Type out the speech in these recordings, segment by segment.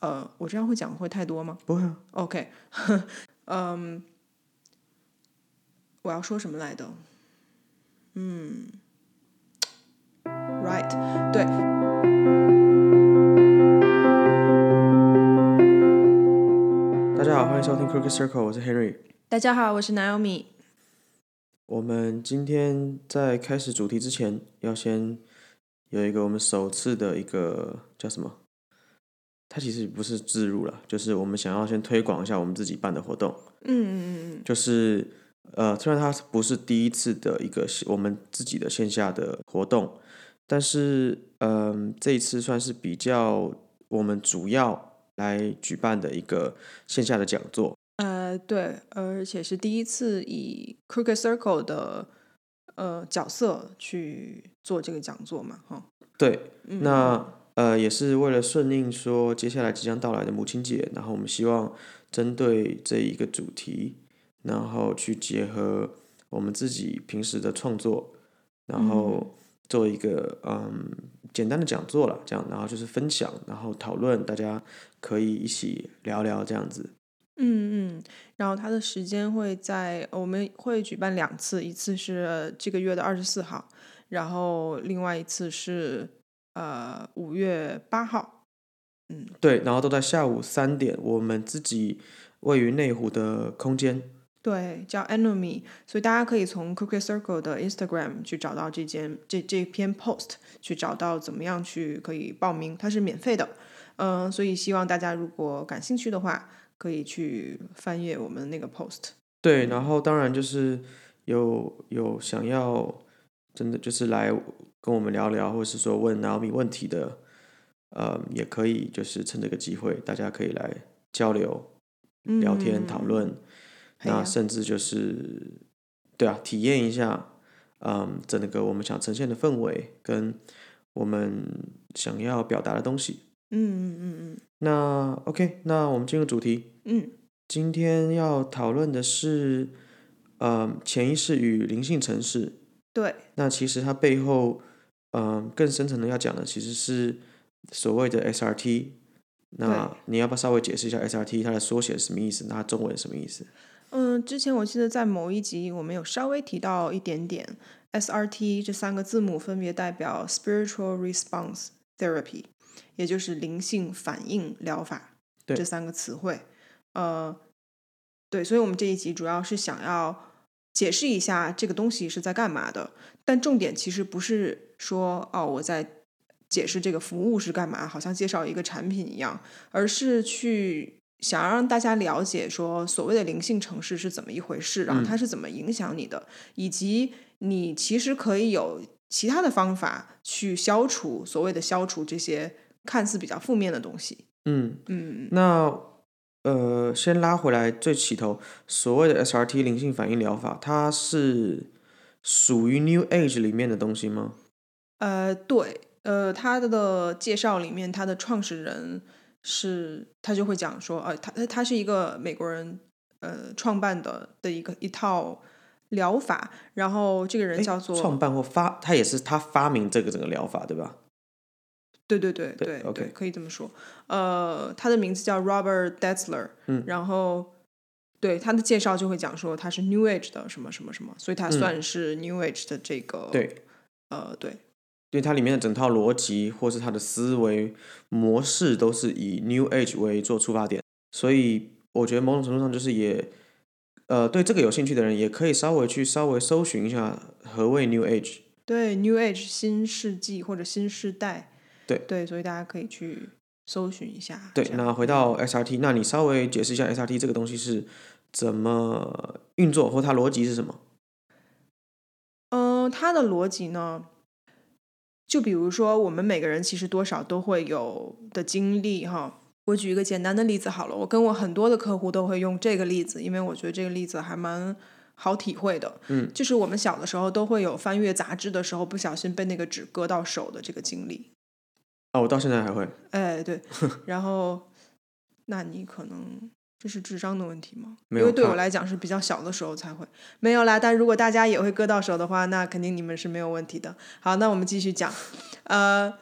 呃，我这样会讲会太多吗不会啊，？OK，嗯，我要说什么来的？嗯，Right，对，大家好，欢迎收听 Crooked Circle，我是 Henry。大家好，我是 Naomi。我们今天在开始主题之前，要先有一个我们首次的一个叫什么？它其实不是自入了，就是我们想要先推广一下我们自己办的活动。嗯嗯嗯嗯，就是呃，虽然它不是第一次的一个我们自己的线下的活动，但是嗯、呃，这一次算是比较我们主要来举办的一个线下的讲座。呃，对，而且是第一次以 Crooked Circle 的呃角色去做这个讲座嘛，哈。对，嗯那呃也是为了顺应说接下来即将到来的母亲节，然后我们希望针对这一个主题，然后去结合我们自己平时的创作，然后做一个嗯简单的讲座了，这样，然后就是分享，然后讨论，大家可以一起聊聊这样子。嗯嗯，然后它的时间会在我们会举办两次，一次是这个月的二十四号，然后另外一次是呃五月八号。嗯，对，然后都在下午三点，我们自己位于内湖的空间。对，叫 Enemy，所以大家可以从 Crooked Circle 的 Instagram 去找到这间这这篇 post，去找到怎么样去可以报名，它是免费的。嗯、所以希望大家如果感兴趣的话，可以去翻阅我们那个 post。对，然后当然就是有有想要真的就是来跟我们聊聊，或是说问 Naomi 问题的，呃，也可以就是趁这个机会，大家可以来交流、聊天、讨嗯论，那甚至就是对啊，体验一下，嗯，整个我们想呈现的氛围跟我们想要表达的东西。嗯嗯嗯嗯那 OK，那我们进入主题。嗯嗯，今天要讨论的是，呃，潜意识与灵性城市。对，那其实它背后，嗯、更深层的要讲的其实是所谓的 SRT。那你要不要稍微解释一下 SRT 它的缩写是什么意思？那它中文是什么意思？嗯，之前我记得在某一集我们有稍微提到一点点 SRT 这三个字母分别代表 Spiritual Response Therapy，也就是灵性反应疗法对这三个词汇。呃，对，所以我们这一集主要是想要解释一下这个东西是在干嘛的，但重点其实不是说哦我在解释这个服务是干嘛，好像介绍一个产品一样，而是去想要让大家了解说所谓的灵性城市是怎么一回事，然后它是怎么影响你的，以及你其实可以有其他的方法去消除所谓的消除这些看似比较负面的东西。嗯，嗯。那呃，先拉回来最起头，所谓的 SRT 灵性反应疗法，它是属于 New Age 里面的东西吗？呃，对，呃，他的介绍里面，他的创始人是，他就会讲说，呃，他他他是一个美国人，呃，创办的的一个一套疗法，然后这个人叫做创办或发，他也是他发明这个整个疗法，对吧？对对对对对 OK 对，可以这么说。呃，他的名字叫 Robert Detzler，嗯。然后对他的介绍就会讲说他是 New Age 的什么什么什么，所以他算是 New Age 的这个，嗯对，呃，对，因为它里面的整套逻辑或是他的思维模式都是以 New Age 为做出发点，所以我觉得某种程度上就是也，呃，对这个有兴趣的人也可以稍微去稍微搜寻一下何谓 New Age。对 New Age 新世纪或者新世代，对对，所以大家可以去搜寻一下。对，那回到 SRT，那你稍微解释一下 SRT 这个东西是怎么运作，或它逻辑是什么？嗯、它的逻辑呢，就比如说我们每个人其实多少都会有的经历哈。我举一个简单的例子好了，我跟我很多的客户都会用这个例子，因为我觉得这个例子还蛮好体会的。嗯，就是我们小的时候都会有翻阅杂志的时候不小心被那个纸割到手的这个经历。啊，我到现在还会。哎，对，然后那你可能这是智商的问题吗？没有因为对我来讲是比较小的时候才会没有啦。但如果大家也会割到手的话，那肯定你们是没有问题的。好，那我们继续讲，呃，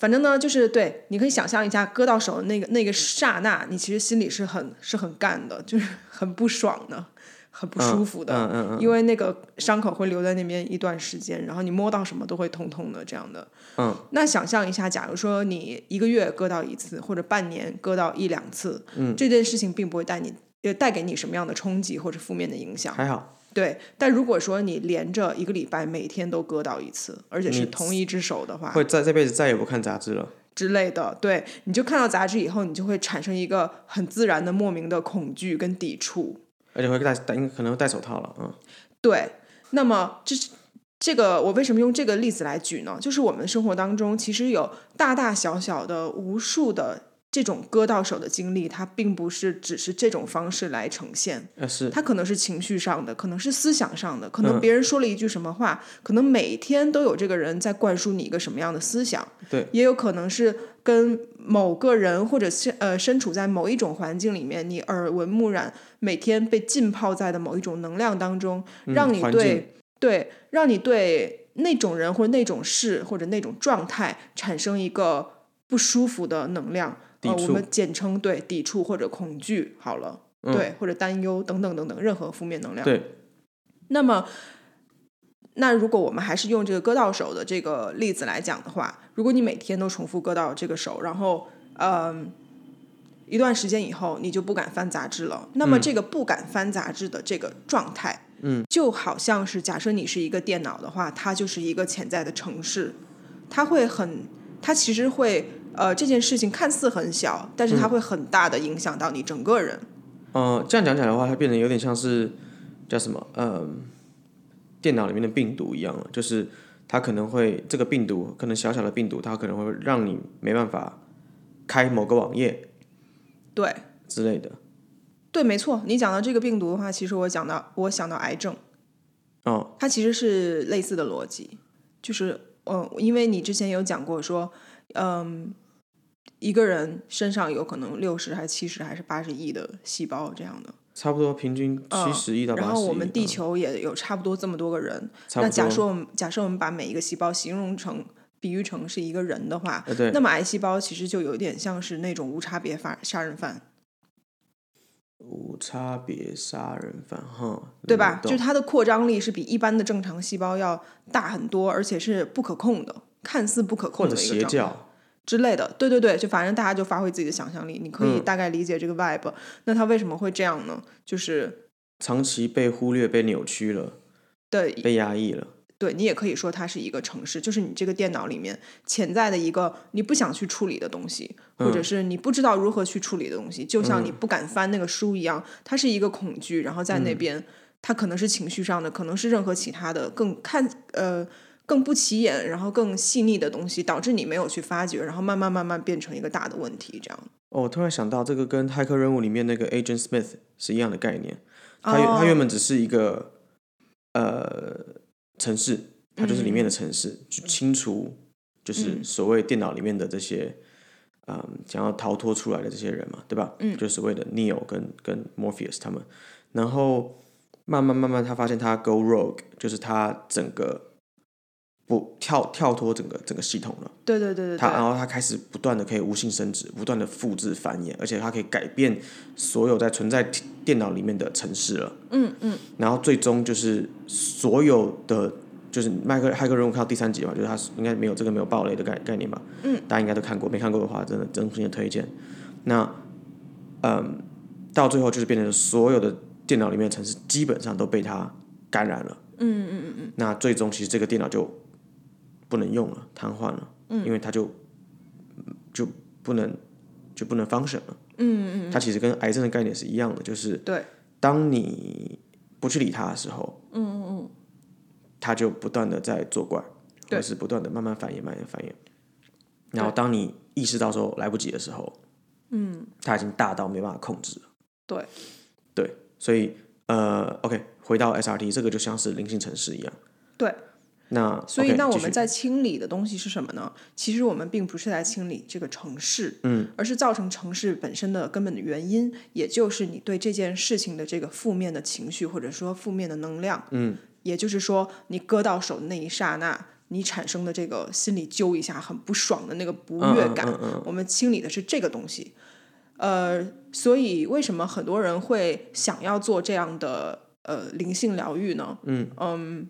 反正呢，就是对，你可以想象一下，割到手的那个那个刹那，你其实心里是很是很干的，就是很不爽的，很不舒服的，嗯嗯嗯因为那个伤口会留在那边一段时间，然后你摸到什么都会痛痛的这样的。嗯，那想象一下，假如说你一个月割到一次，或者半年割到一两次，嗯，这件事情并不会带你呃带给你什么样的冲击或者负面的影响。还好，对，但如果说你连着一个礼拜每天都割到一次，而且是同一只手的话，会在这辈子再也不看杂志了。之类的，对，你就看到杂志以后，你就会产生一个很自然的莫名的恐惧跟抵触。而且会戴戴，可能会戴手套了，嗯，对，那么这是这个，我为什么用这个例子来举呢？就是我们生活当中其实有大大小小的无数的这种割到手的经历，它并不是只是这种方式来呈现，呃是，它可能是情绪上的，可能是思想上的，可能嗯。别人说了一句什么话，可能每天都有这个人在灌输你一个什么样的思想，对，也有可能是跟某个人或者是呃身处在某一种环境里面，你耳闻目染，每天被浸泡在的某一种能量当中，让你对、境对，让你对那种人或者那种事或者那种状态产生一个不舒服的能量，呃，我们简称对抵触或者恐惧好了，嗯。对，或者担忧等等等等，任何负面能量。对，那么，那如果我们还是用这个割到手的这个例子来讲的话，如果你每天都重复割到这个手，然后嗯、一段时间以后你就不敢翻杂志了，那么这个不敢翻杂志的这个状态，嗯，就好像是假设你是一个电脑的话，它就是一个潜在的城市，它会很，它其实会呃这件事情看似很小，但是它会很大的影响到你整个人。呃，这样讲起来的话，它变得有点像是叫什么，嗯、电脑里面的病毒一样了，就是它可能会这个病毒，可能小小的病毒，它可能会让你没办法开某个网页对之类的。对，没错，你讲到这个病毒的话，其实我讲到我想到癌症。哦，它其实是类似的逻辑，就是嗯，因为你之前有讲过说，嗯，一个人身上有可能六十还是七十还是八十亿的细胞这样的，差不多平均七十亿到八十亿。然后我们地嗯球也有差不多这么多个人，那假设我们假设我们把每一个细胞形容成比喻成是一个人的话，呃对，那么癌细胞其实就有点像是那种无差别杀杀人犯，无差别杀人犯，哈，对吧？就是它的扩张力是比一般的正常细胞要大很多，而且是不可控的，看似不可控的一个状态。邪教，之类的，对对对，就反正大家就发挥自己的想象力，你可以嗯大概理解这个 vibe。那它为什么会这样呢？就是长期被忽略、被扭曲了、对被压抑了。对，你也可以说它是一个城市，就是你这个电脑里面潜在的一个你不想去处理的东西，或者是你不知道如何去处理的东西，就像你不敢翻那个书一样，它是一个恐惧，然后在那边，它可能是情绪上的，可能是任何其他的更看呃。更不起眼，然后更细腻的东西，导致你没有去发掘，然后慢慢慢慢变成一个大的问题，这样。哦，我突然想到，这个跟骇客任务里面那个 Agent Smith 是一样的概念。他原、哦它原本只是一个呃城市，它就是里面的城市，去清除就是所谓电脑里面的这些嗯想要逃脱出来的这些人嘛，对吧？嗯就所谓的 Neo 跟跟 Morpheus 他们，然后慢慢慢慢他发现他 go rogue，就是他整个不跳跳脱整个整个系统了。对对对对它然，后他开始不断的可以无性生殖，不断的复制繁衍，而且它可以改变所有在存在电电脑里面的城市了。嗯嗯，然后最终就是所有的就是麦克骇客任务看到第三集嘛，就是他应该没有这个没有暴雷的概概念吧？嗯，大家应该都看过，没看过的话，真的真心的推荐。那嗯，到最后就是变成所有的电脑里面的程式基本上都被他感染了。嗯嗯嗯嗯，那最终其实这个电脑就不能用了，瘫痪了，因为它就就不能就不能 function 了。嗯嗯它其实跟癌症的概念是一样的，就是对，当你不去理它的时候，嗯嗯嗯，它就不断的在作怪，或对是不断的慢慢繁衍、慢慢繁衍。然后当你意识到说来不及的时候，嗯，它已经大到没办法控制了。对，对，所以呃，OK，回到 SRT，这个就像是零星城市一样。对。那所以那我们在清理的东西是什么呢？其实我们并不是在清理这个城市，嗯，而是造成城市本身的根本的原因，也就是你对这件事情的这个负面的情绪或者说负面的能量，嗯，也就是说你割到手的那一刹那，你产生的这个心里揪一下很不爽的那个不嗯悦感，嗯嗯嗯我们清理的是这个东西。呃，所以为什么很多人会想要做这样的呃灵性疗愈呢？嗯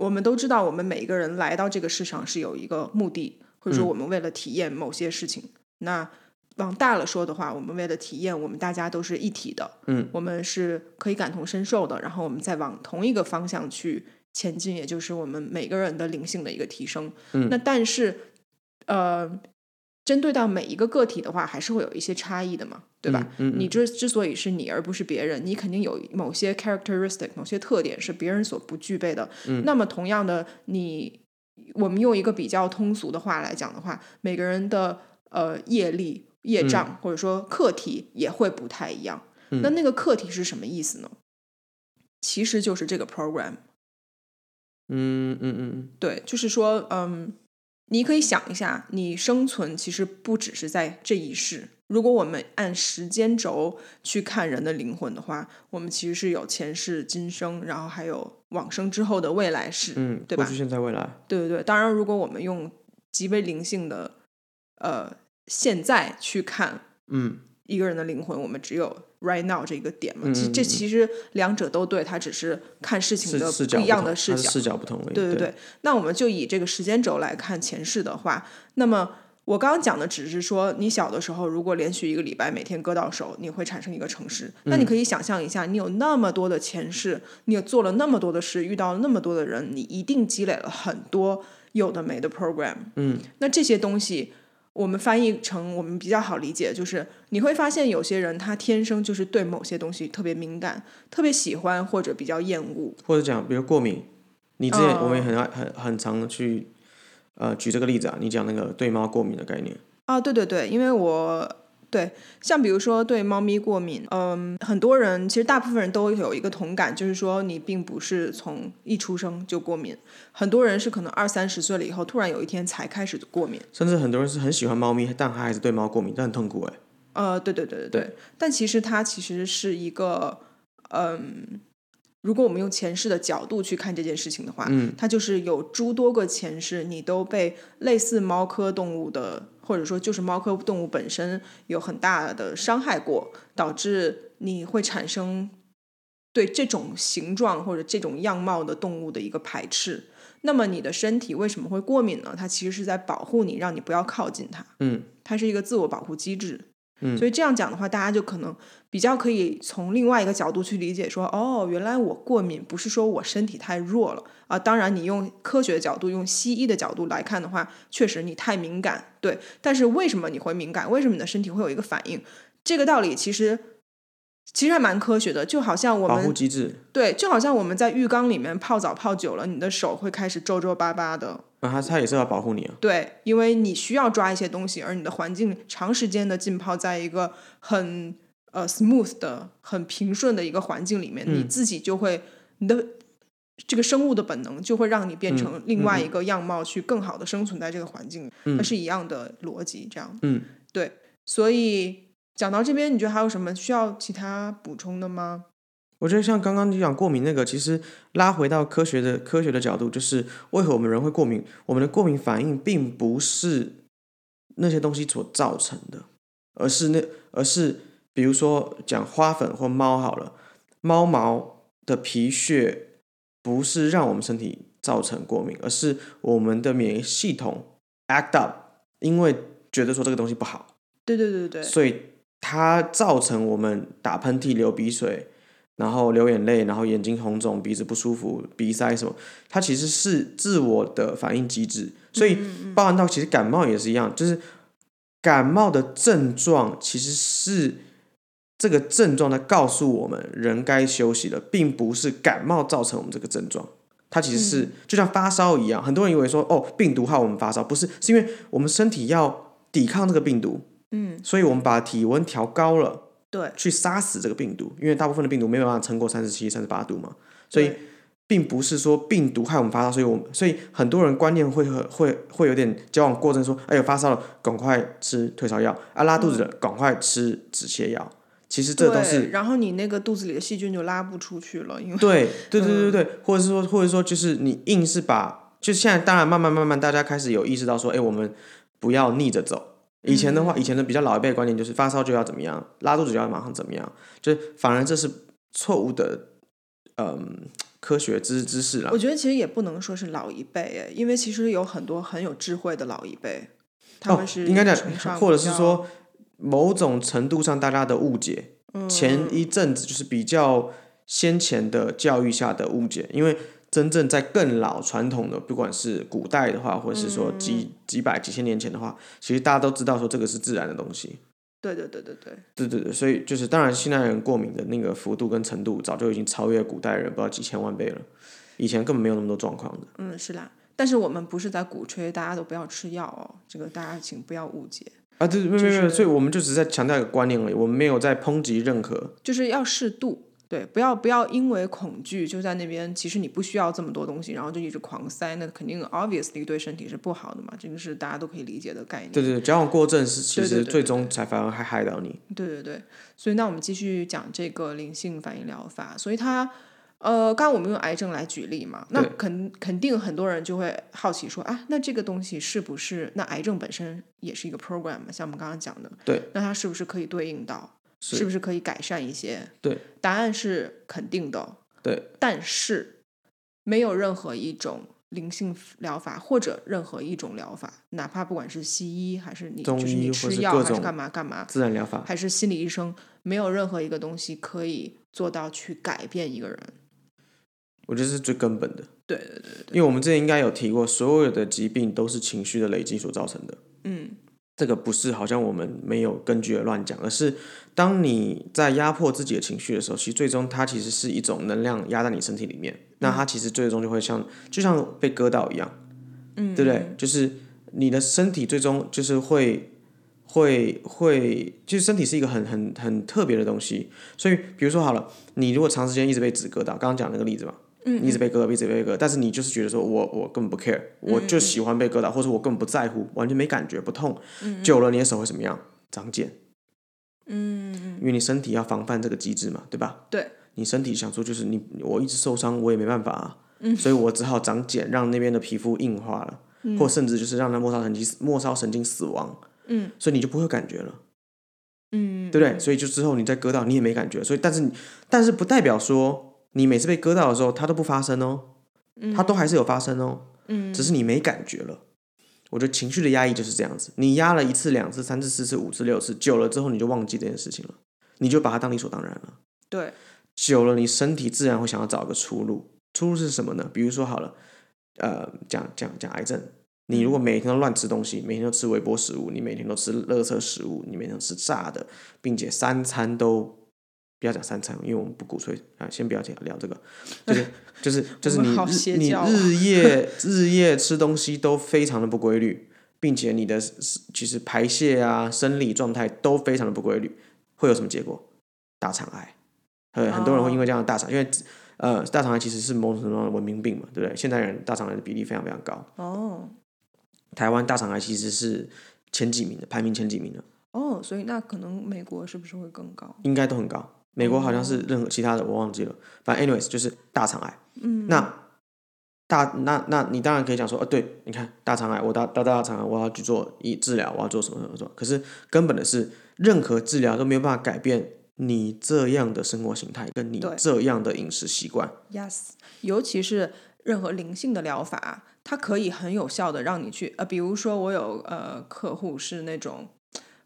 我们都知道，我们每一个人来到这个世上是有一个目的，或者说嗯我们为了体验某些事情。那往大了说的话，我们为了体验，我们大家都是一体的，嗯，我们是可以感同身受的，然后我们再往同一个方向去前进，也就是我们每个人的灵性的一个提升。嗯那但是，呃，针对到每一个个体的话，还是会有一些差异的嘛，对吧？嗯嗯你之之所以是你而不是别人，你肯定有某些 characteristic，某些特点是别人所不具备的。嗯那么同样的，你我们用一个比较通俗的话来讲的话，每个人的呃业力、业障、或者说课题也会不太一样。嗯那那个课题是什么意思呢？其实就是这个 program。嗯嗯嗯对，就是说，嗯，你可以想一下，你生存其实不只是在这一世。如果我们按时间轴去看人的灵魂的话，我们其实是有前世、今生，然后还有往生之后的未来世，嗯，对吧过去、？现在、未来，对对对。当然，如果我们用极为灵性的呃现在去看嗯一个人的灵魂，我们只有 right now 这个点嘛。嗯其实这其实两者都对，它只是看事情的不一样的视角。视角不同。对对对对，那我们就以这个时间轴来看前世的话，那么我刚刚讲的只是说，你小的时候如果连续一个礼拜每天割到手，你会产生一个城市。那嗯你可以想象一下，你有那么多的前世，你有做了那么多的事，遇到了那么多的人，你一定积累了很多有的没的 program。嗯，那这些东西。我们翻译成我们比较好理解，就是你会发现有些人他天生就是对某些东西特别敏感，特别喜欢或者比较厌恶。或者讲，比如过敏，你之前嗯我们也很爱很很常的去呃举这个例子啊，你讲那个对猫过敏的概念，啊，对对对，因为我对像比如说对猫咪过敏，嗯，很多人其实大部分人都有一个同感，就是说你并不是从一出生就过敏，很多人是可能二三十岁了以后，突然有一天才开始过敏。甚至很多人是很喜欢猫咪，但他还是对猫过敏，这很痛苦哎。呃，对对对对对，但其实它其实是一个，嗯，如果我们用前世的角度去看这件事情的话，嗯，它就是有诸多个前世，你都被类似猫科动物的，或者说就是猫科动物本身有很大的伤害过，导致你会产生对这种形状或者这种样貌的动物的一个排斥。那么你的身体为什么会过敏呢？它其实是在保护你，让你不要靠近它。嗯它是一个自我保护机制。嗯所以这样讲的话，大家就可能比较可以从另外一个角度去理解说，哦，原来我过敏不是说我身体太弱了啊。当然，你用科学的角度、用西医的角度来看的话，确实你太敏感，对。但是为什么你会敏感？为什么你的身体会有一个反应？这个道理其实其实还蛮科学的，就好像我保护们机制，对，就好像我们在浴缸里面泡澡泡久了，你的手会开始皱皱巴巴的，那它它也是要保护你啊。对，因为你需要抓一些东西，而你的环境长时间的浸泡在一个很呃 smooth 的、很平顺的一个环境里面，你嗯自己就会你的这个生物的本能就会让你变成另外一个样貌，去更好的生存在这个环境里。它是一样的逻辑，这样嗯，对。所以讲到这边，你觉得还有什么需要其他补充的吗？我觉得像刚刚你讲过敏那个，其实拉回到科学的科学的角度，就是为何我们人会过敏？我们的过敏反应并不是那些东西所造成的，而是那而是比如说讲花粉或猫好了，猫毛的皮屑不是让我们身体造成过敏，而是我们的免疫系统 act up，因为觉得说这个东西不好，对对对对对，所以它造成我们打喷嚏、流鼻水，然后流眼泪，然后眼睛红肿、鼻子不舒服、鼻塞什么，它其实是自我的反应机制。所以包含到其实感冒也是一样，就是感冒的症状其实是这个症状呢告诉我们人该休息了，并不是感冒造成我们这个症状。它其实是就像发烧一样，很多人以为说哦病毒害我们发烧，不是，是因为我们身体要抵抗这个病毒，嗯，所以我们把体温调高了，对，去杀死这个病毒，因为大部分的病毒没有办法撑过三十七、三十八度嘛，所以并不是说病毒害我们发烧，所以我们所以很多人观念会和会会有点交往过正，说哎呦发烧了，赶快吃退烧药。啊，拉肚子了，赶快吃止泻药。其实这都对是然后你那个肚子里的细菌就拉不出去了，因为对 对对对对，或者是说或者说就是你硬是把就现在当然慢慢慢慢大家开始有意识到说，哎，我们不要逆着走。以前的话，以前的比较老一辈的观念就是发烧就要怎么样，拉肚子就要马上怎么样，就是反而这是错误的，嗯，科学知知识了我。觉得其实也不能说是老一辈，诶，因为其实有很多很有智慧的老一辈，他们是哦、应该崇尚讲，或者是说某种程度上大家的误解，嗯前一阵子就是比较先前的教育下的误解，因为真正在更老传统的，不管是古代的话，或者是说几、嗯几百几千年前的话，其实大家都知道说这个是自然的东西。对对对对对，对对对，所以就是当然，现代人过敏的那个幅度跟程度，早就已经超越古代人不知道几千万倍了。以前根本没有那么多状况的。嗯，是啦。但是我们不是在鼓吹大家都不要吃药哦，这个大家请不要误解，啊，对，没有就没有没有，是所以我们就只是在强调一个观念而已，我们没有在抨击任何。就是要适度。对，不要不要因为恐惧就在那边，其实你不需要这么多东西，然后就一直狂塞，那肯定 obviously 对身体是不好的嘛，这个是大家都可以理解的概念。对对对，矫枉过正是其对对对对实最终才反而还害到你。对对对，所以那我们继续讲这个灵性反应疗法。所以它，呃，刚刚我们用癌症来举例嘛，那肯肯定很多人就会好奇说啊，那这个东西是不是那癌症本身也是一个 program 嘛？像我们刚刚讲的，对，那它是不是可以对应到？是是不是可以改善一些？对，答案是肯定的。对，但是没有任何一种灵性疗法或者任何一种疗法，哪怕不管是西医还是你就是你吃药还是干嘛干嘛，自然疗法。还是心理医生，没有任何一个东西可以做到去改变一个人。我觉得是最根本的，对对对对，因为我们之前应该有提过，所有的疾病都是情绪的累积所造成的。嗯。这个不是好像我们没有根据的乱讲，而是当你在压迫自己的情绪的时候，其实最终它其实是一种能量压在你身体里面，那它其实最终就会像就像被割到一样，嗯，对不对？就是你的身体最终就是会会会，就是身体是一个很很很特别的东西，所以比如说好了，你如果长时间一直被纸割到，刚刚讲那个例子嘛，嗯你一直被割到，一直被割，但是你就是觉得说我我根本不 care，我嗯就喜欢被割到，或者我根本不在乎，完全没感觉不痛，久了你的手会怎么样？长茧，嗯因为你身体要防范这个机制嘛，对吧？对，你身体想说就是你我一直受伤，我也没办法啊，嗯。所以我只好长茧，让那边的皮肤硬化了，或甚至就是让它末梢神经末梢神经死亡，嗯。所以你就不会有感觉了。嗯，对不对？所以就之后你再割到，你也没感觉，所以但是但是不代表说你每次被割到的时候它都不发生哦，它都还是有发生哦，嗯只是你没感觉了。我觉得情绪的压抑就是这样子，你压了一次、两次、三次、四次、五次、六次，久了之后你就忘记这件事情了，你就把它当理所当然了。对，久了，你身体自然会想要找个出路。出路是什么呢？比如说好了，呃，讲讲讲癌症，你如果每天都乱吃东西，每天都吃微波食物，你每天都吃垃圾食物，你每天都吃炸的，并且三餐都不要讲三餐，因为我们不鼓吹啊，先不要讲聊这个，就是就是就是你 你日夜日夜吃东西都非常的不规律，并且你的其实排泄啊、生理状态都非常的不规律，会有什么结果？大肠癌。呃，很多人会因为这样的大肠，因为呃，大肠癌其实是某种程度上的文明病嘛，对不对？现代人大肠癌的比例非常非常高，哦台湾大肠癌其实是前几名的，排名前几名的，哦，所以那可能美国是不是会更高？应该都很高。美国好像是任何其他的我忘记了，反正 anyways 就是大肠癌。嗯，那大那那你当然可以讲说，呃，对，你看大肠癌，我大大大肠癌，我要去做医治疗，我要做什么什么什么。可是根本的是，任何治疗都没有办法改变你这样的生活形态，跟你这样的饮食习惯。Yes，尤其是任何灵性的疗法，它可以很有效的让你去呃，比如说我有呃客户是那种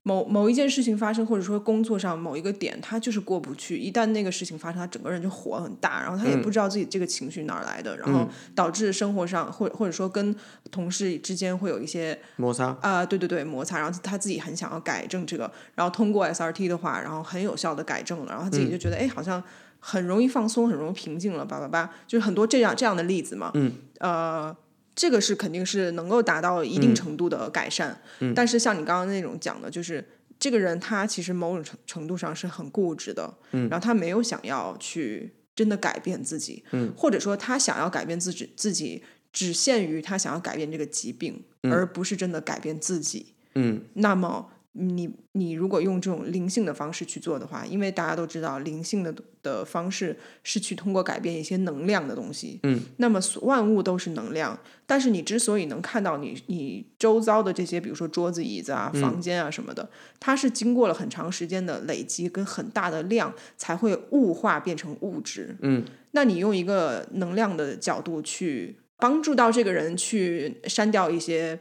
某某一件事情发生，或者说工作上某一个点，他就是过不去。一旦那个事情发生，他整个人就火很大，然后他也不知道自己这个情绪哪儿来的，然后导致生活上或或者说跟同事之间会有一些摩擦，啊、对对对，摩擦，然后他自己很想要改正这个，然后通过 SRT 的话，然后很有效的改正了，然后他自己就觉得，哎、好像很容易放松，很容易平静了，叭叭叭，就是很多这样这样的例子嘛。嗯，呃，这个是肯定是能够达到一定程度的改善，但是像你刚刚那种讲的，就是这个人他其实某种程程度上是很固执的，嗯，然后他没有想要去真的改变自己，嗯，或者说他想要改变自己自己。只限于他想要改变这个疾病，而不是真的改变自己。嗯，那么你你如果用这种灵性的方式去做的话，因为大家都知道灵性的的方式是去通过改变一些能量的东西，嗯，那么万物都是能量，但是你之所以能看到你你周遭的这些，比如说桌子、椅子啊、房间啊什么的，它是经过了很长时间的累积跟很大的量，才会物化变成物质，嗯，那你用一个能量的角度去帮助到这个人去删掉一些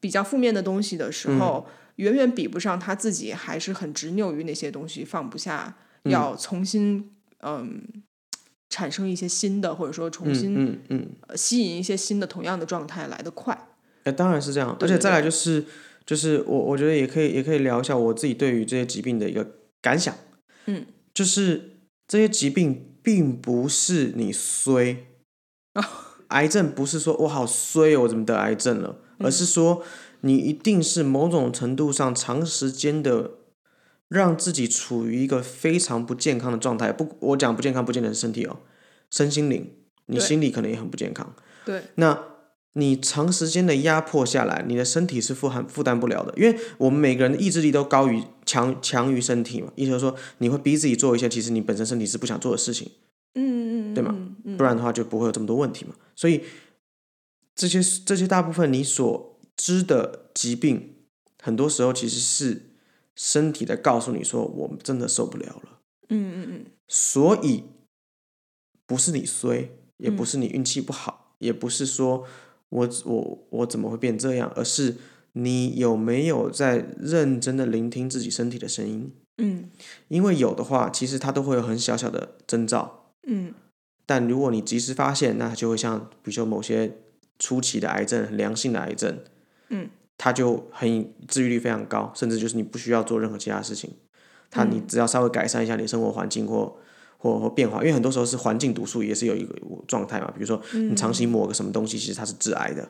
比较负面的东西的时候，远远比不上他自己还是很执拗于那些东西放不下，要重新嗯产生一些新的，或者说重新、嗯嗯，呃吸引一些新的同样的状态来得快。哎，当然是这样，而且再来就是就是我我觉得也可以也可以聊一下我自己对于这些疾病的一个感想，嗯，就是这些疾病并不是你衰，癌症不是说我好衰哦，我怎么得癌症了，而是说你一定是某种程度上长时间的让自己处于一个非常不健康的状态。不，我讲不健康不见得是身体哦，身心灵，你心理可能也很不健康。对，那你长时间的压迫下来，你的身体是负担负担不了的，因为我们每个人的意志力都高于强强于身体嘛。意思就是说，你会逼自己做一些其实你本身身体是不想做的事情，嗯嗯，对吗嗯？嗯不然的话就不会有这么多问题嘛。所以这些这些大部分你所知的疾病，很多时候其实是身体在告诉你说，我们真的受不了了。嗯嗯嗯，所以不是你衰，也嗯不是你运气不好，也不是说我我我怎么会变这样，而是你有没有在认真的聆听自己身体的声音？嗯因为有的话，其实它都会有很小小的征兆，嗯但如果你及时发现，那它就会像比如说某些初期的癌症、很良性的癌症，嗯，它就很治愈率非常高，甚至就是你不需要做任何其他事情，它你嗯只要稍微改善一下你的生活环境或或或变化，因为很多时候是环境毒素也是有一个状态嘛，比如说你长期抹个什么东西，其实它是致癌的，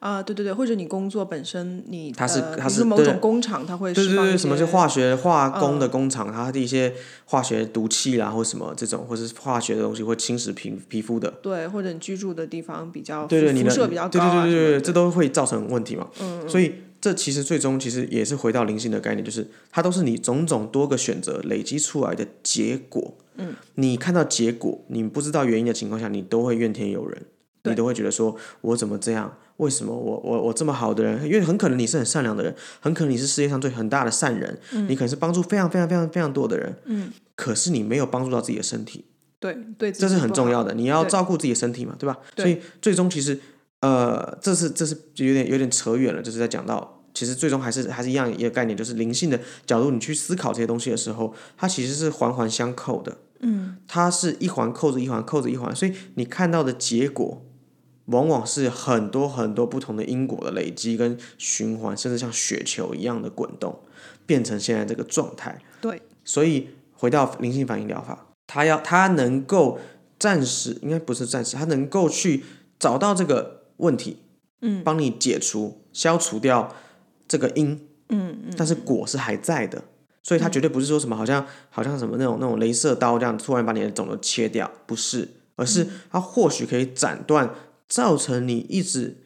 啊，对对对，或者你工作本身你它是呃它是某种工厂，它会对对对，什么是化学化工的嗯工厂，它的一些化学毒气啦，或什么这种，或是化学的东西会侵蚀皮皮肤的，对，或者你居住的地方比较对对，你的辐辐射比较对高啊对对对对，什么的这都会造成问题嘛。嗯所以这其实最终其实也是回到灵性的概念，就是它都是你种种多个选择累积出来的结果。嗯，你看到结果，你不知道原因的情况下，你都会怨天尤人，你都会觉得说我怎么这样？为什么我我我这么好的人？因为很可能你是很善良的人，很可能你是世界上最很大的善人，你可能是帮助非常非常非常非常多的人，嗯，可是你没有帮助到自己的身体。对对，这是很重要的。你要照顾自己的身体嘛，对吧？对所以最终其实，呃，这是这是有点有点扯远了，就是在讲到，其实最终还是还是一样一个概念，就是灵性的角度，你去思考这些东西的时候，它其实是环环相扣的，嗯，它是一环扣着一环，扣着一环，所以你看到的结果。往往是很多很多不同的因果的累积跟循环，甚至像雪球一样的滚动，变成现在这个状态。对，所以回到灵性反应疗法，它要它能够暂时，应该不是暂时，它能够去找到这个问题，嗯，帮你解除、消除掉这个因，嗯嗯，但是果是还在的，所以它绝对不是说什么好像好像什么那种那种镭射刀这样突然把你的肿瘤切掉，不是，而是它或许可以斩断造成你一直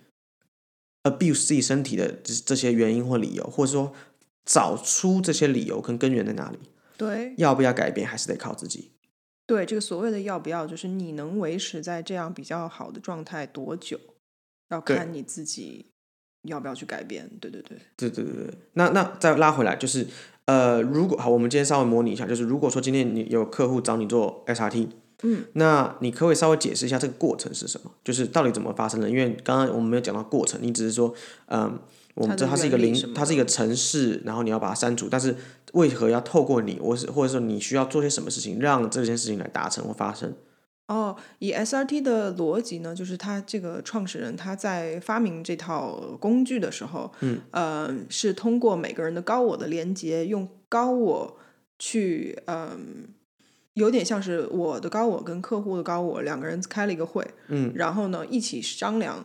abuse 自己身体的这这些原因或理由，或者说找出这些理由跟根源在哪里。对。要不要改变，还是得靠自己。对，这个所谓的要不要，就是你能维持在这样比较好的状态多久，要看你自己要不要去改变。对对对，对对对对，那那再拉回来，就是呃，如果好，我们今天稍微模拟一下，就是如果说今天你有客户找你做 SRT，嗯，那你可不可以稍微解释一下这个过程是什么？就是到底怎么发生的？因为刚刚我们没有讲到过程，你只是说，嗯，我们它的这它是一个零它是一个城市，然后你要把它删除，但是为何要透过你，或是或者说你需要做些什么事情，让这件事情来达成或发生？哦，以 SRT 的逻辑呢，就是他这个创始人他在发明这套工具的时候，嗯，呃，是通过每个人的高我的连接，用高我去，嗯、有点像是我的高我跟客户的高我两个人开了一个会，嗯。然后呢一起商量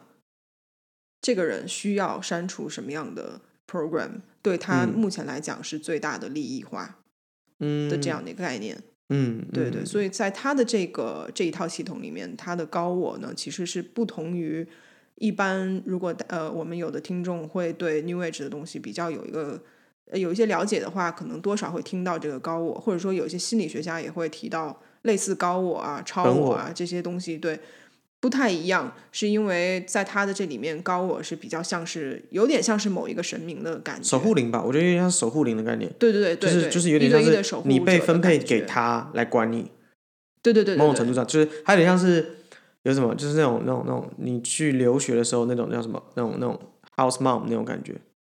这个人需要删除什么样的 program，对他嗯。目前来讲是最大的利益化嗯的这样的一个概念。嗯，对对，嗯所以在他的这个这一套系统里面，他的高我呢，其实是不同于一般。如果呃，我们有的听众会对 New Age 的东西比较有一个呃有一些了解的话，可能多少会听到这个高我，或者说有一些心理学家也会提到类似高我啊、超我啊这些东西，对，不太一样，是因为在他的这里面，高我是比较像是有点像是某一个神明的感觉，守护灵吧，我觉得有点像守护灵的概念，对对对就是就是有点像是你被分配，给他来管你，对对对对对某种程度上就是还有点像是有什么，就是那种那种那种你去留学的时候那种叫什么那种那种 house mom 那种感觉，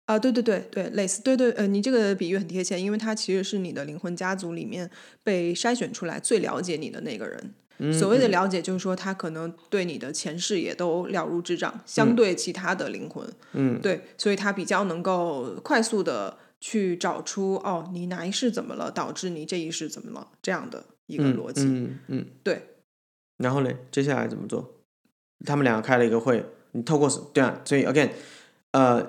啊，对对对对，类似，对对，呃，你这个比喻很贴切，因为他其实是你的灵魂家族里面被筛选出来最了解你的那个人。嗯所谓的了解，就是说他可能对你的前世也都了如指掌，相对其他的灵魂，嗯，对，所以他比较能够快速的去找出哦，你哪一世怎么了，导致你这一世怎么了这样的一个嗯逻辑。嗯嗯，对。然后呢，接下来怎么做？他们两个开了一个会，你透过对啊，所以 again，呃，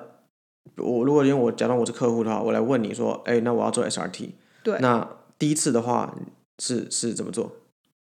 我如果因为我假装我是客户的话，我来问你说，哎，那我要做 SRT，对那第一次的话是是怎么做？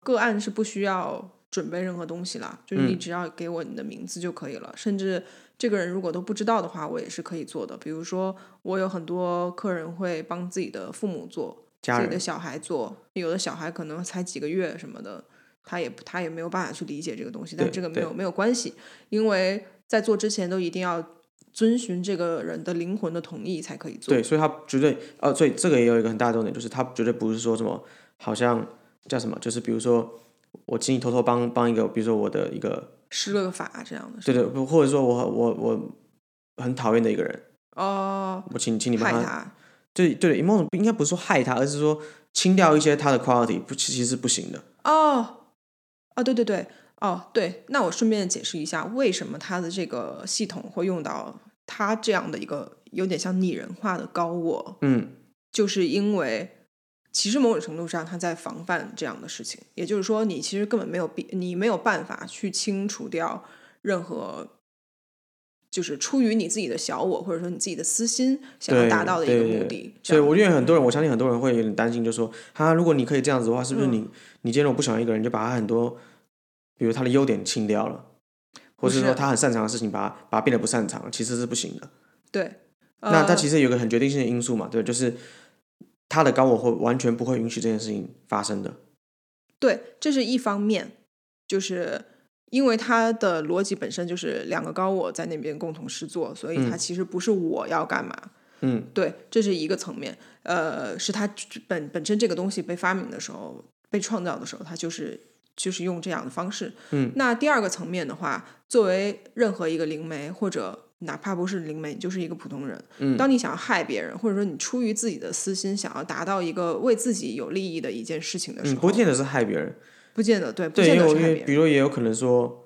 个案是不需要准备任何东西啦，就是你嗯只要给我你的名字就可以了。甚至这个人如果都不知道的话，我也是可以做的。比如说，我有很多客人会帮自己的父母做，自己的小孩做，有的小孩可能才几个月什么的，他也他也没有办法去理解这个东西，但这个没有没有关系，因为在做之前都一定要遵循这个人的灵魂的同意才可以做。对，所以他绝对呃，所以这个也有一个很大的重点，就是他绝对不是说什么好像叫什么，就是比如说我请你偷偷帮帮一个，比如说我的一个施了个法这样的，对对，不或者说我我我很讨厌的一个人，哦，我请请你帮他，对对，某种应该不是说害他，而是说清掉一些他的 quality，不其实是不行的。哦，哦，对对对，哦对，那我顺便解释一下，为什么他的这个系统会用到他这样的一个有点像拟人化的高我，嗯就是因为其实某种程度上他在防范这样的事情，也就是说，你其实根本没有必，你没有办法去清除掉任何。就是出于你自己的小我，或者说你自己的私心想要达到的一个对对目的，这样所以我觉得很多人，我相信很多人会有点担心，就说他如果你可以这样子的话，是不是嗯你、你今天我不喜欢一个人，就把他很多，比如他的优点清掉了，或者是是说他很擅长的事情，把他把他变得不擅长，其实是不行的。对。那他呃其实有个很决定性的因素嘛，对，就是他的高我会完全不会允许这件事情发生的。对，这是一方面，就是因为他的逻辑本身就是两个高我在那边共同施作，所以它嗯其实不是我要干嘛。嗯对，这是一个层面。呃，是他本本身这个东西被发明的时候，被创造的时候，他就是就是用这样的方式。嗯，那第二个层面的话，作为任何一个灵媒或者哪怕不是灵媒，你就是一个普通人。嗯当你想要害别人，或者说你出于自己的私心，想要达到一个为自己有利益的一件事情的时嗯，候，不见得是害别人。不见得对，不对，见得是害别人。比如也有可能说，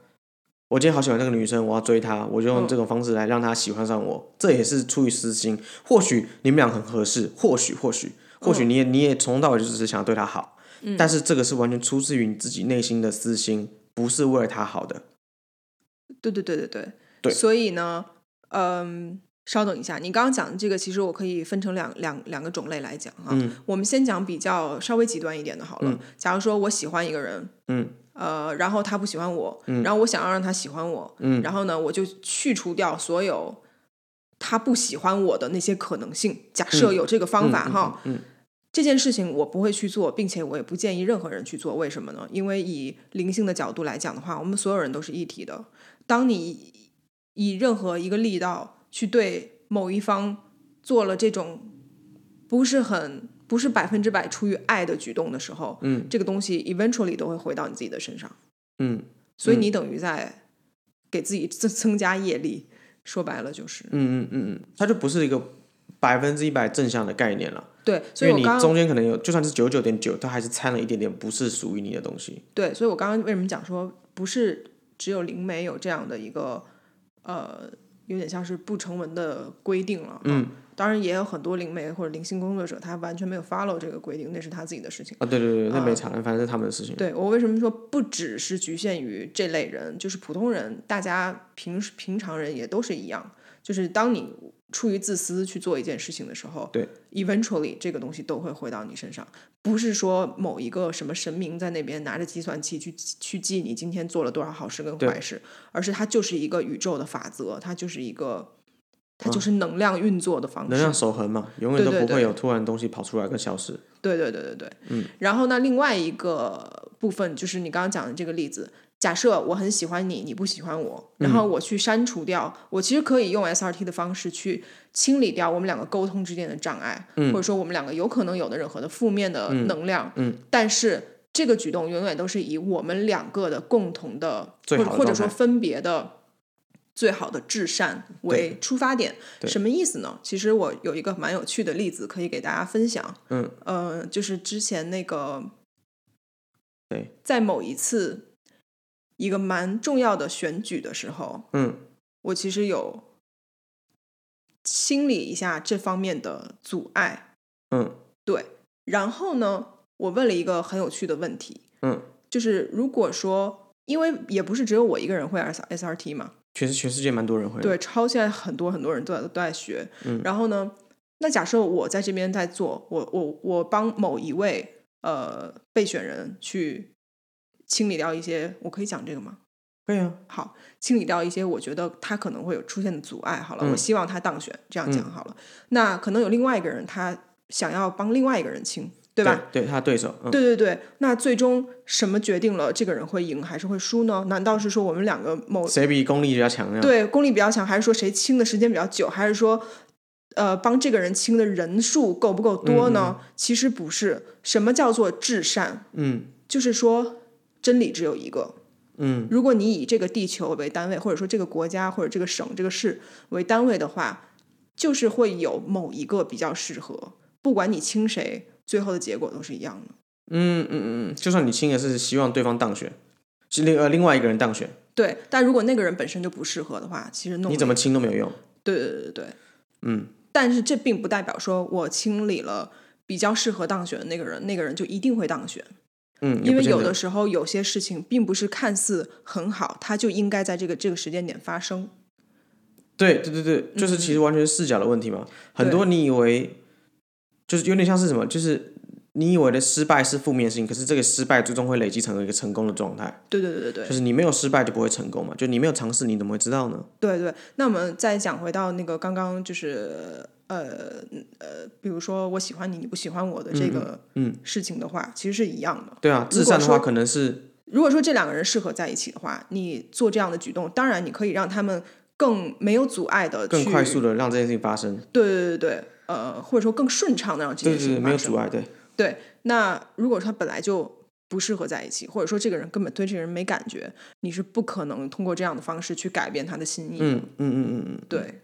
我今天好喜欢那个女生，我要追她，我就用嗯这种方式来让她喜欢上我，这也是出于私心。或许你们俩很合适，或许或许或许你也你也从头到尾就只是想要对她好，嗯但是这个是完全出自于你自己内心的私心，不是为了她好的。对对对对对，对所以呢，嗯，稍等一下，你刚刚讲的这个，其实我可以分成两两两个种类来讲啊。嗯我们先讲比较稍微极端一点的好了。假如说我喜欢一个人，嗯呃，然后他不喜欢我，嗯然后我想要让他喜欢我，嗯然后呢，我就去除掉所有他不喜欢我的那些可能性。假设有这个方法哈，嗯这件事情我不会去做，并且我也不建议任何人去做。为什么呢？因为以灵性的角度来讲的话，我们所有人都是一体的。当你以任何一个力道去对某一方做了这种不是很不是百分之百出于爱的举动的时候，嗯这个东西 eventually 都会回到你自己的身上。嗯所以你等于在给自己增增加业力。说白了就是，嗯嗯嗯嗯，它就不是一个百分之一百正向的概念了，对，所以我刚中间可能有，就算是九九点九，它还是掺了一点点不是属于你的东西。对，所以我刚刚为什么讲说不是只有灵媒有这样的一个呃，有点像是不成文的规定了。嗯，当然也有很多灵媒或者灵性工作者，他完全没有 follow 这个规定，那是他自己的事情。啊，对对对，那呃没差，反正是他们的事情。对我为什么说不只是局限于这类人，就是普通人，大家平时平常人也都是一样。就是当你出于自私去做一件事情的时候，对，eventually 这个东西都会回到你身上，不是说某一个什么神明在那边拿着计算器去去记你今天做了多少好事跟坏事，而是它就是一个宇宙的法则，它就是一个它就是能量运作的方式。能量守恒嘛，永远都不会有突然东西跑出来跟消失。对对对对对，嗯。然后呢，另外一个部分就是你刚刚讲的这个例子，假设我很喜欢你，你不喜欢我，然后我去删除掉，我其实可以用 SRT 的方式去清理掉我们两个沟通之间的障碍，或者说我们两个有可能有的任何的负面的能量，嗯但是这个举动永远都是以我们两个的共同的，或者或者说分别的。最好的至善为出发点，什么意思呢？其实我有一个蛮有趣的例子可以给大家分享。嗯，呃，就是之前那个，对，在某一次一个蛮重要的选举的时候，嗯我其实有清理一下这方面的阻碍。嗯对，然后呢，我问了一个很有趣的问题，嗯，就是如果说，因为也不是只有我一个人会 S S R T 嘛，全世全世界蛮多人会。对，超现在很多很多人都在都在学。嗯然后呢，那假设我在这边在做，我我我帮某一位呃备选人去清理掉一些，我可以讲这个吗？可以啊，好，清理掉一些我觉得他可能会有出现的阻碍。好了，我嗯希望他当选，这样讲嗯好了。那可能有另外一个人，他想要帮另外一个人清，对吧？对？他的对手，嗯，对对对，那最终什么决定了这个人会赢还是会输呢？难道是说我们两个某谁比功力比较强呀？对功力比较强，还是说谁清的时间比较久，还是说呃帮这个人清的人数够不够多呢？其实不是。什么叫做至善？嗯就是说真理只有一个。嗯如果你以这个地球为单位，或者说这个国家或者这个省、这个市为单位的话，就是会有某一个比较适合，不管你清谁，最后的结果都是一样的。嗯嗯嗯嗯，就算你亲也是希望对方当选，是另呃另外一个人当选，对，但如果那个人本身就不适合的话，其实弄你怎么亲都没有用。对对对对对。嗯但是这并不代表说我清理了比较适合当选的那个人，那个人就一定会当选。嗯，因为有的时候有些事情并不是看似很好，它就应该在这个这个时间点发生。对对对对，就是其实完全是视角的问题嘛。很多你以为就是有点像是什么，就是你以为的失败是负面性，可是这个失败最终会累积成为一个成功的状态。对对对对对就是你没有失败就不会成功嘛，就你没有尝试，你怎么会知道呢？对对。那我们再讲回到那个刚刚就是呃呃，比如说我喜欢你，你不喜欢我的这个嗯事情的话，其实是一样的。对啊，如果至善的话说可能是如果说这两个人适合在一起的话，你做这样的举动，当然你可以让他们更没有阻碍的更快速的让这件事情发生。对对对对，呃，或者说更顺畅的让这件事情发生。没有阻碍，对。对，那如果说他本来就不适合在一起，或者说这个人根本对这个人没感觉，你是不可能通过这样的方式去改变他的心意的。嗯嗯嗯嗯嗯，对。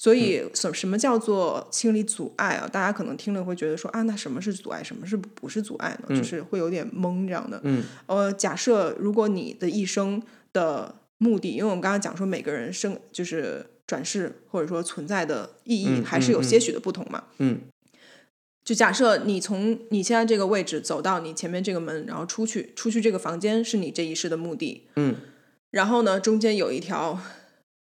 所以什什么叫做清理阻碍啊？大家可能听了会觉得说啊，那什么是阻碍，什么是不是阻碍呢？就是会有点懵这样的。嗯呃，假设如果你的一生的目的，因为我们刚刚讲说每个人生就是转世或者说存在的意义嗯还是有嗯些许的不同嘛。嗯就假设你从你现在这个位置走到你前面这个门，然后出去，出去这个房间是你这一世的目的。嗯然后呢，中间有一条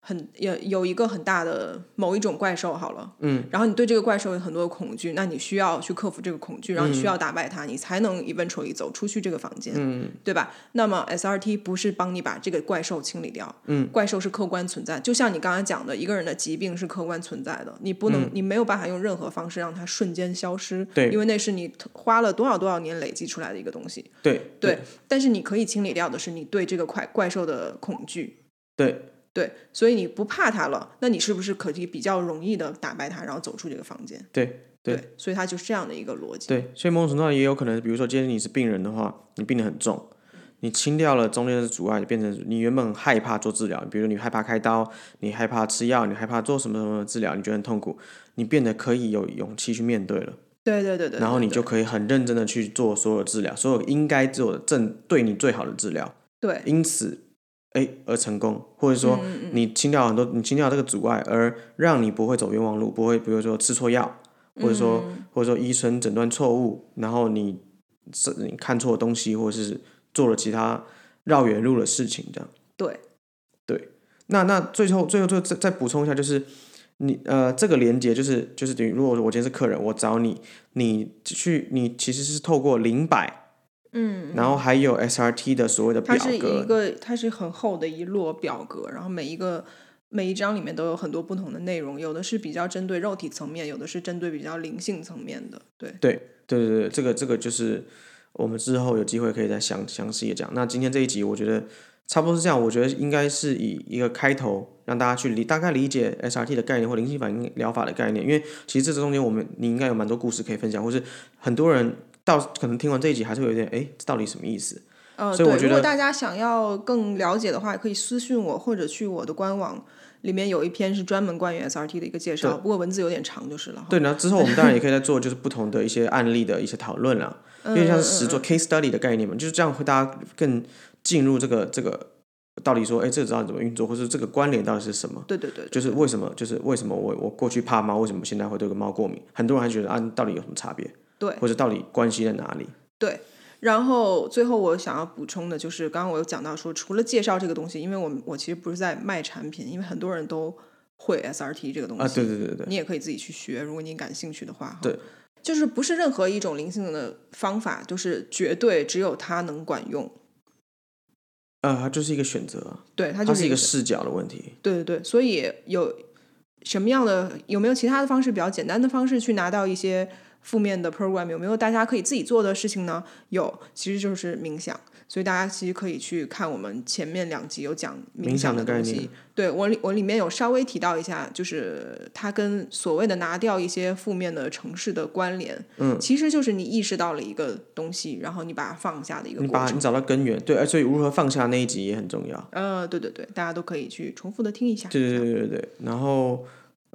很有有一个很大的某一种怪兽，好了，嗯。然后你对这个怪兽有很多的恐惧，那你需要去克服这个恐惧，然后你需要打败它，你才能 eventually 走出去这个房间，嗯。对吧？那么 SRT 不是帮你把这个怪兽清理掉，嗯，怪兽是客观存在，就像你刚才讲的，一个人的疾病是客观存在的，你不能，你没有办法用任何方式让它瞬间消失，嗯对。因为那是你花了多少多少年累积出来的一个东西，对对。但是你可以清理掉的是你对这个怪怪兽的恐惧，对对，所以你不怕他了，那你是不是可以比较容易的打败他，然后走出这个房间？对对所以它就是这样的一个逻辑。对，所以某种程度上也有可能，比如说今天你是病人的话，你病得很重，你清掉了中间的阻碍，变成你原本害怕做治疗，比如你害怕开刀，你害怕吃药，你害怕做什么什么治疗，你觉得很痛苦，你变得可以有勇气去面对了。对对对对，然后你就可以很认真的去做所有治疗，所有应该做的正对你最好的治疗，对因此，哎而成功，或者说嗯你清掉很多，你清掉这个阻碍，而让你不会走冤枉路，不会比如说吃错药，或者说、嗯。或者说医生诊断错误，然后你是你看错东西，或者是做了其他绕远路的事情，这样。对。对。那那最后最后最后再再补充一下，就是你呃这个连接就是就是等于如果我今天是客人，我找你，你去你其实是透过零百，嗯，然后还有 SRT 的所谓的表格它是一，个它是很厚的一摞表格，然后每一个每一章里面都有很多不同的内容，有的是比较针对肉体层面，有的是针对比较灵性层面的。对，对对对对，这个这个就是我们之后有机会可以再详详细的讲。那今天这一集我觉得差不多是这样，我觉得应该是以一个开头让大家去理大概理解 SRT 的概念或灵性反应疗法的概念，因为其实这中间我们你应该有蛮多故事可以分享，或是很多人到可能听完这一集还是会有点哎，这到底什么意思？呃，所以我觉得如果大家想要更了解的话，可以私信我，或者去我的官网，里面有一篇是专门关于 SRT 的一个介绍，不过文字有点长就是了。对，然后之后我们当然也可以再做就是不同的一些案例的一些讨论啦，因为像是实做 case study 的概念嘛，就是这样会大家更进入这个这个到底说，哎，这个到底怎么运作，或是这个关联到底是什么？对对对，就是为什么，就是为什么我我过去怕猫，为什么现在会对个猫过敏？很多人还觉得啊，到底有什么差别？对或者到底关系在哪里？对。然后最后我想要补充的就是，刚刚我有讲到说，除了介绍这个东西，因为我我其实不是在卖产品，因为很多人都会 SRT 这个东西啊，对对对对，你也可以自己去学，如果你感兴趣的话。对，就是不是任何一种灵性的方法，就是绝对只有它能管用。呃，它就是一个选择啊，对，它它就是一个一个视角的问题。对对对，所以有什么样的有没有其他的方式，比较简单的方式去拿到一些负面的 program？有没有大家可以自己做的事情呢？有，其实就是冥想。所以大家其实可以去看我们前面两集有讲冥想的的东西概念。对我里我里面有稍微提到一下，就是它跟所谓的拿掉一些负面的城市的关联，嗯，其实就是你意识到了一个东西，然后你把它放下的一个过程。你把你找到根源，对，呃所以如何放下那一集也很重要。呃，对对对，大家都可以去重复的听一下。对对对对对，然后，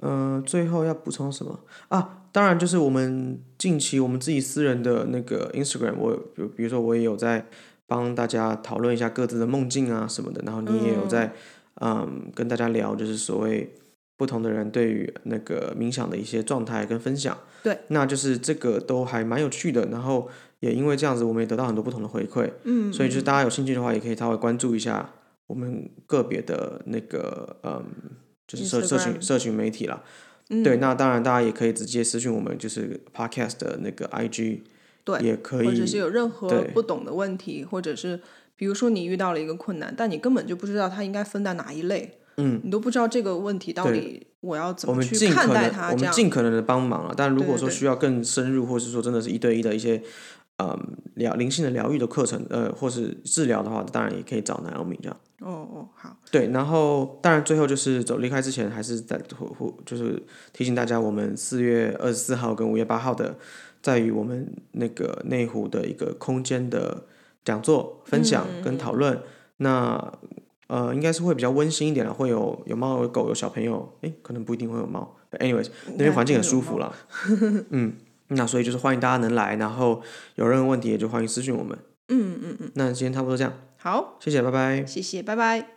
嗯、最后要补充什么啊？当然就是我们近期我们自己私人的那个 Instagram，我有比如比如说我也有在帮大家讨论一下各自的梦境啊什么的，然后你也有在嗯跟大家聊，就是所谓不同的人对于那个冥想的一些状态跟分享。对，那就是这个都还蛮有趣的，然后也因为这样子，我们也得到很多不同的回馈。嗯，所以就是大家有兴趣的话，也可以稍微关注一下我们个别的那个嗯，就是社社群社群媒体啦。嗯对，那当然大家也可以直接私信我们，就是 podcast 的那个 IG，对也可以或者是有任何不懂的问题，或者是比如说你遇到了一个困难，但你根本就不知道它应该分在哪一类，嗯，你都不知道这个问题到底我要怎么去看待它，我们尽可能的帮忙了。但如果说需要更深入，或是说真的是一对一的一些嗯疗灵性的疗愈的课程，呃，或是治疗的话，当然也可以找 Naomi 这样。哦哦好，对，然后当然最后就是走离开之前，还是在呼呼就是提醒大家，我们四月二十四号跟五月八号的，在于我们那个内湖的一个空间的讲座分享跟讨论。那呃，应该是会比较温馨一点了，会有有猫有狗有小朋友，诶，可能不一定会有猫。anyways，那边环境很舒服了。嗯，那所以就是欢迎大家能来，然后有任何问题也就欢迎私信我们。嗯嗯嗯，那今天差不多这样，好，谢谢，拜拜。谢谢，拜拜。